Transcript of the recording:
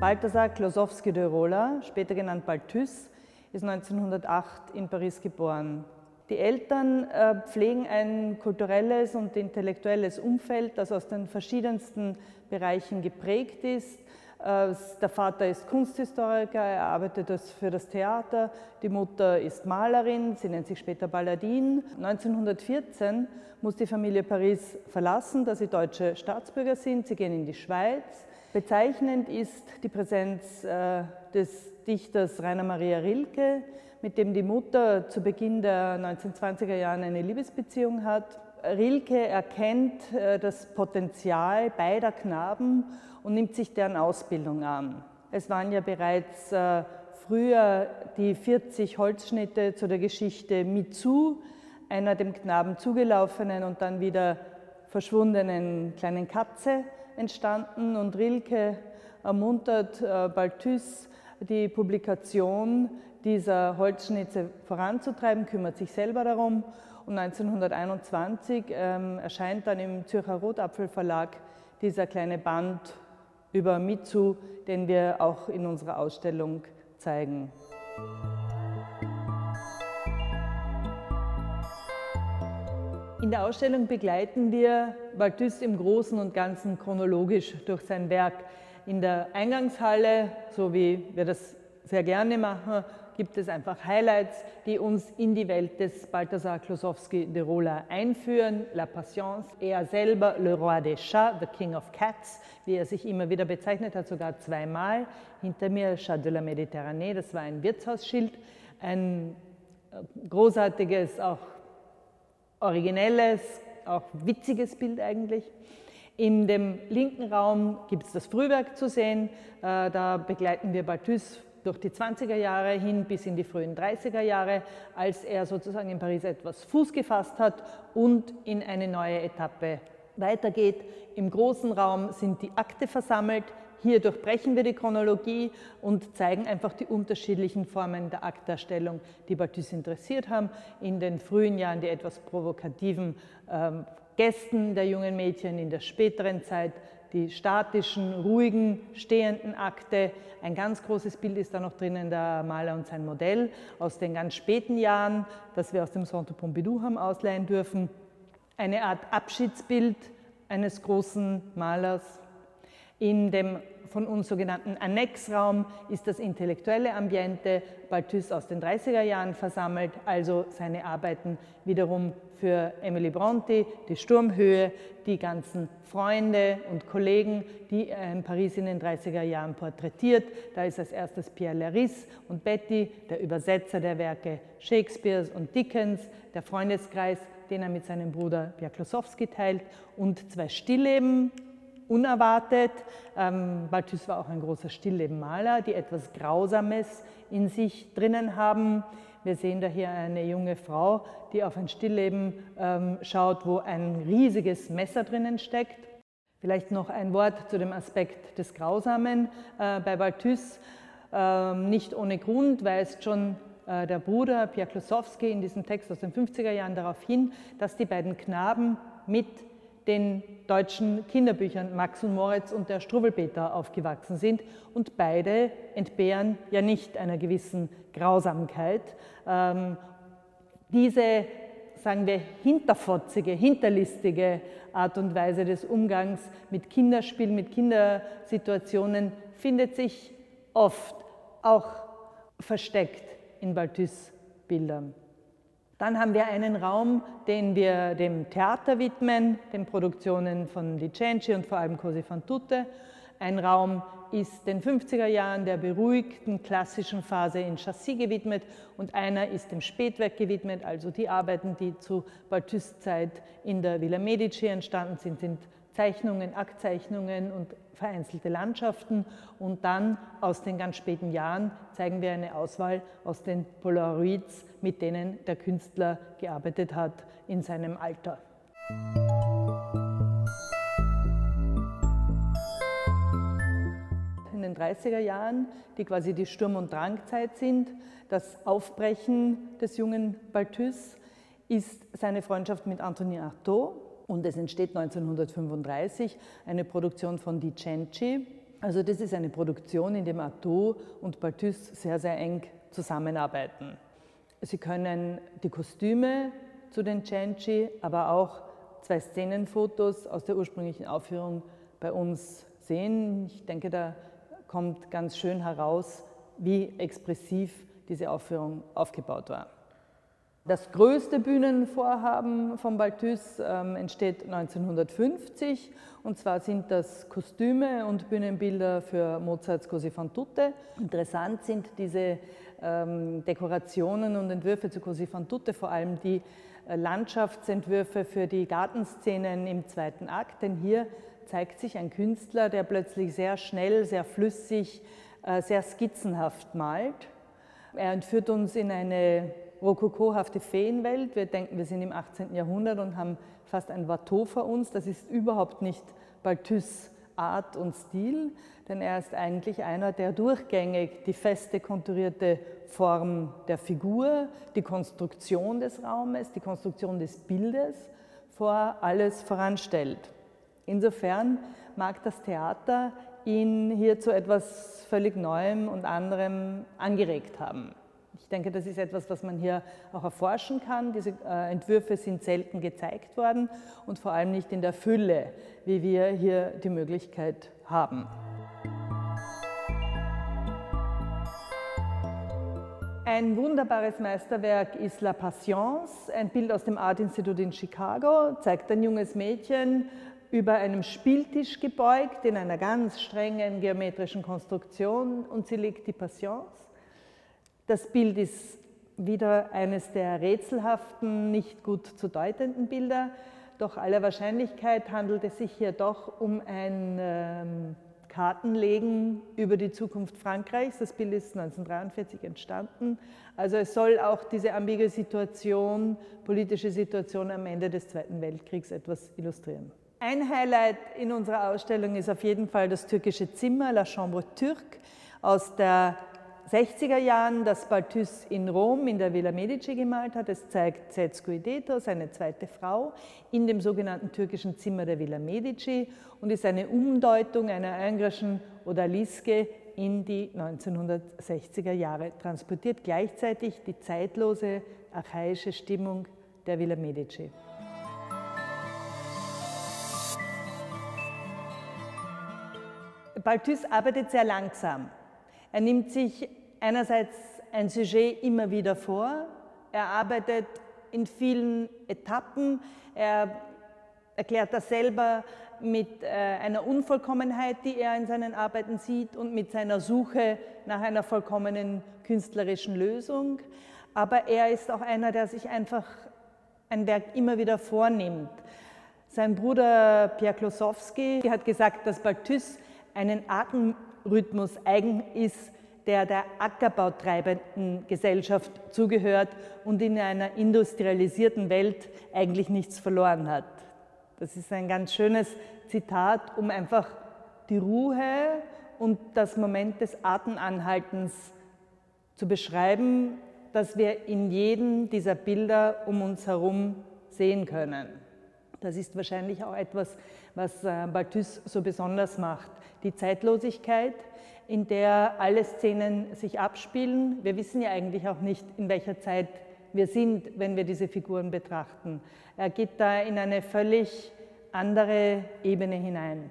Balthasar Klosowski de Rola, später genannt Balthus, ist 1908 in Paris geboren. Die Eltern äh, pflegen ein kulturelles und intellektuelles Umfeld, das aus den verschiedensten Bereichen geprägt ist. Äh, der Vater ist Kunsthistoriker, er arbeitet für das Theater, die Mutter ist Malerin, sie nennt sich später Balladin. 1914 muss die Familie Paris verlassen, da sie deutsche Staatsbürger sind. Sie gehen in die Schweiz. Bezeichnend ist die Präsenz äh, des Dichters Rainer Maria Rilke, mit dem die Mutter zu Beginn der 1920er Jahre eine Liebesbeziehung hat. Rilke erkennt äh, das Potenzial beider Knaben und nimmt sich deren Ausbildung an. Es waren ja bereits äh, früher die 40 Holzschnitte zu der Geschichte Mitsu, einer dem Knaben zugelaufenen und dann wieder verschwundenen kleinen Katze entstanden und Rilke ermuntert äh, Balthus, die Publikation dieser Holzschnitze voranzutreiben, kümmert sich selber darum und 1921 ähm, erscheint dann im Zürcher Rotapfelverlag dieser kleine Band über Mitsu, den wir auch in unserer Ausstellung zeigen. In der Ausstellung begleiten wir Balthus im Großen und Ganzen chronologisch durch sein Werk. In der Eingangshalle, so wie wir das sehr gerne machen, gibt es einfach Highlights, die uns in die Welt des Balthasar Klosowski de Rola einführen. La Patience, er selber, Le Roi des Chats, The King of Cats, wie er sich immer wieder bezeichnet hat, sogar zweimal. Hinter mir Chat de la Méditerranée, das war ein Wirtshausschild, ein äh, großartiges, auch originelles, auch witziges Bild eigentlich. In dem linken Raum gibt es das Frühwerk zu sehen. Äh, da begleiten wir Balthus durch die 20er Jahre hin bis in die frühen 30er Jahre, als er sozusagen in Paris etwas Fuß gefasst hat und in eine neue Etappe weitergeht. Im großen Raum sind die Akte versammelt. Hier durchbrechen wir die Chronologie und zeigen einfach die unterschiedlichen Formen der Akterstellung, die Balthus interessiert haben. In den frühen Jahren die etwas provokativen ähm, Gästen der jungen Mädchen, in der späteren Zeit die statischen, ruhigen, stehenden Akte. Ein ganz großes Bild ist da noch drinnen, der Maler und sein Modell aus den ganz späten Jahren, das wir aus dem Centre Pompidou haben ausleihen dürfen. Eine Art Abschiedsbild eines großen Malers. In dem von uns sogenannten Annexraum ist das intellektuelle Ambiente Balthus aus den 30er Jahren versammelt, also seine Arbeiten wiederum für Emily Bronte, die Sturmhöhe, die ganzen Freunde und Kollegen, die er in Paris in den 30er Jahren porträtiert. Da ist als erstes Pierre Laris und Betty, der Übersetzer der Werke Shakespeares und Dickens, der Freundeskreis, den er mit seinem Bruder Pierre Klosowski teilt und zwei Stillleben, unerwartet. Ähm, Balthus war auch ein großer Stilllebenmaler, die etwas Grausames in sich drinnen haben. Wir sehen da hier eine junge Frau, die auf ein Stillleben ähm, schaut, wo ein riesiges Messer drinnen steckt. Vielleicht noch ein Wort zu dem Aspekt des Grausamen äh, bei Balthus. Ähm, nicht ohne Grund weist schon äh, der Bruder Pierre Klosowski in diesem Text aus den 50er Jahren darauf hin, dass die beiden Knaben mit den deutschen Kinderbüchern Max und Moritz und der Struwwelpeter aufgewachsen sind und beide entbehren ja nicht einer gewissen Grausamkeit. Ähm, diese, sagen wir, hinterfotzige, hinterlistige Art und Weise des Umgangs mit Kinderspielen, mit Kindersituationen findet sich oft auch versteckt in Balthus Bildern. Dann haben wir einen Raum, den wir dem Theater widmen, den Produktionen von Di Cenci und vor allem Cosi fan tutte. Ein Raum ist den 50er Jahren der beruhigten klassischen Phase in Chassis gewidmet und einer ist dem Spätwerk gewidmet, also die Arbeiten, die zu Balthus Zeit in der Villa Medici entstanden sind, sind Zeichnungen, Aktzeichnungen und vereinzelte Landschaften. Und dann aus den ganz späten Jahren zeigen wir eine Auswahl aus den Polaroids, mit denen der Künstler gearbeitet hat in seinem Alter. In den 30er Jahren, die quasi die Sturm- und Drangzeit sind, das Aufbrechen des jungen Balthus ist seine Freundschaft mit Anthony Artaud, und es entsteht 1935 eine Produktion von Di Cenci. Also das ist eine Produktion, in der Artaud und Balthus sehr, sehr eng zusammenarbeiten. Sie können die Kostüme zu den Cenci, aber auch zwei Szenenfotos aus der ursprünglichen Aufführung bei uns sehen. Ich denke, da kommt ganz schön heraus, wie expressiv diese Aufführung aufgebaut war. Das größte Bühnenvorhaben von Balthus ähm, entsteht 1950 und zwar sind das Kostüme und Bühnenbilder für Mozarts Così fan tutte. Interessant sind diese ähm, Dekorationen und Entwürfe zu Così fan tutte, vor allem die äh, Landschaftsentwürfe für die Gartenszenen im zweiten Akt, denn hier zeigt sich ein Künstler, der plötzlich sehr schnell, sehr flüssig, äh, sehr skizzenhaft malt. Er entführt uns in eine rokokohafte Feenwelt. Wir denken, wir sind im 18. Jahrhundert und haben fast ein Watteau vor uns. Das ist überhaupt nicht Balthus Art und Stil, denn er ist eigentlich einer, der durchgängig die feste konturierte Form der Figur, die Konstruktion des Raumes, die Konstruktion des Bildes vor alles voranstellt. Insofern mag das Theater ihn hier zu etwas völlig Neuem und anderem angeregt haben. Ich denke, das ist etwas, was man hier auch erforschen kann. Diese äh, Entwürfe sind selten gezeigt worden und vor allem nicht in der Fülle, wie wir hier die Möglichkeit haben. Ein wunderbares Meisterwerk ist La Patience, ein Bild aus dem Art Institute in Chicago, zeigt ein junges Mädchen über einem Spieltisch gebeugt in einer ganz strengen geometrischen Konstruktion und sie legt die Patience. Das Bild ist wieder eines der rätselhaften, nicht gut zu deutenden Bilder, doch aller Wahrscheinlichkeit handelt es sich hier doch um ein ähm, Kartenlegen über die Zukunft Frankreichs. Das Bild ist 1943 entstanden. Also es soll auch diese ambige Situation, politische Situation am Ende des Zweiten Weltkriegs etwas illustrieren. Ein Highlight in unserer Ausstellung ist auf jeden Fall das türkische Zimmer, La Chambre Turque, aus der 60er Jahren, das Balthus in Rom in der Villa Medici gemalt hat. Es zeigt Zetsko Ideto, seine zweite Frau, in dem sogenannten türkischen Zimmer der Villa Medici und ist eine Umdeutung einer englischen Odaliske in die 1960er Jahre transportiert, gleichzeitig die zeitlose archaische Stimmung der Villa Medici. Balthus arbeitet sehr langsam. Er nimmt sich einerseits ein Sujet immer wieder vor, er arbeitet in vielen Etappen, er erklärt das selber mit äh, einer Unvollkommenheit, die er in seinen Arbeiten sieht und mit seiner Suche nach einer vollkommenen künstlerischen Lösung. Aber er ist auch einer, der sich einfach ein Werk immer wieder vornimmt. Sein Bruder Pierre Klosowski hat gesagt, dass Balthus einen Atemrhythmus eigen ist, der der ackerbautreibenden Gesellschaft zugehört und in einer industrialisierten Welt eigentlich nichts verloren hat. Das ist ein ganz schönes Zitat, um einfach die Ruhe und das Moment des Atemanhaltens zu beschreiben, das wir in jedem dieser Bilder um uns herum sehen können. Das ist wahrscheinlich auch etwas, was äh, Balthus so besonders macht. Die Zeitlosigkeit, in der alle Szenen sich abspielen. Wir wissen ja eigentlich auch nicht, in welcher Zeit wir sind, wenn wir diese Figuren betrachten. Er geht da in eine völlig andere Ebene hinein.